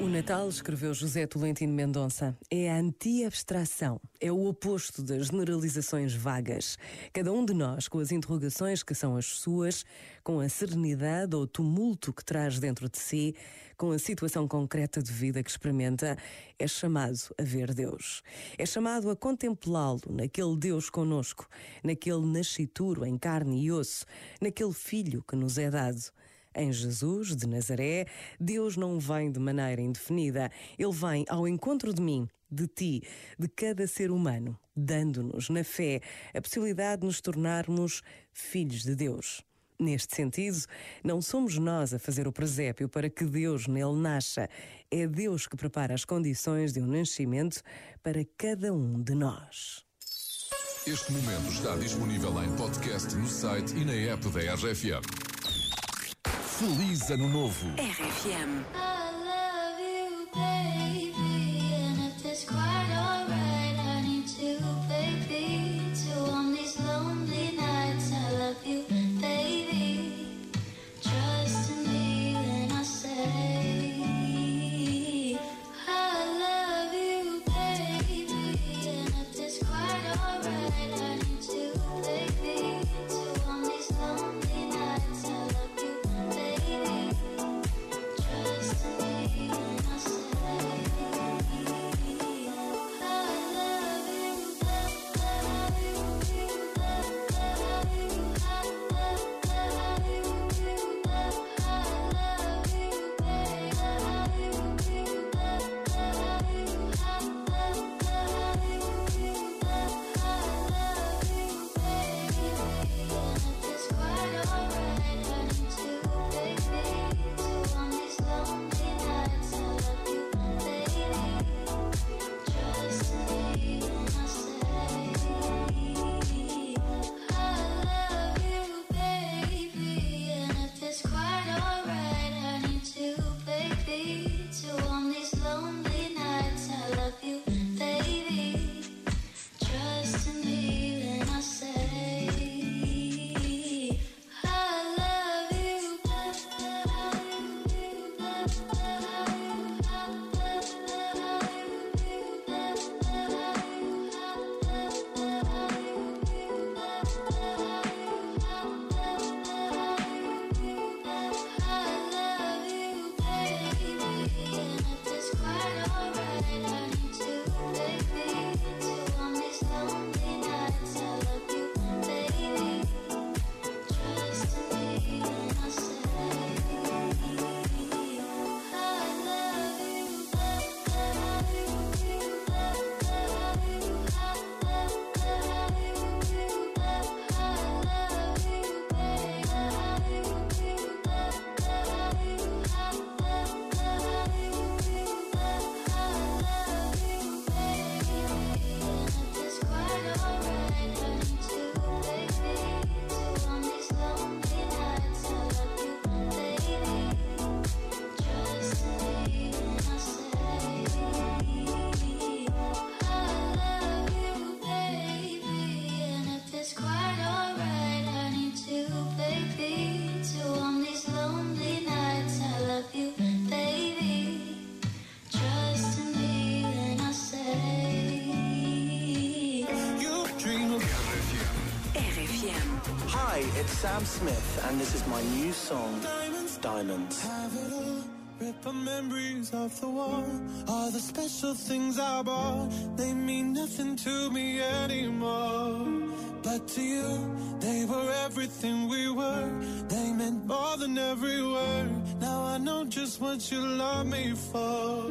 O Natal, escreveu José Tolentino Mendonça, é a anti-abstração, é o oposto das generalizações vagas. Cada um de nós, com as interrogações que são as suas, com a serenidade ou tumulto que traz dentro de si, com a situação concreta de vida que experimenta, é chamado a ver Deus. É chamado a contemplá-lo naquele Deus conosco, naquele nascituro em carne e osso, naquele filho que nos é dado. Em Jesus de Nazaré, Deus não vem de maneira indefinida, ele vem ao encontro de mim, de ti, de cada ser humano, dando-nos, na fé, a possibilidade de nos tornarmos filhos de Deus. Neste sentido, não somos nós a fazer o presépio para que Deus nele nasça. É Deus que prepara as condições de um nascimento para cada um de nós. Este momento está disponível em podcast no site e na app da RFM. Feliz Ano Novo. RFM. Hi, it's Sam Smith, and this is my new song, Diamonds. Diamonds. Have it all. Rip memories of the war. All the special things I bought, they mean nothing to me anymore. But to you, they were everything we were. They meant more than every word. Now I know just what you love me for.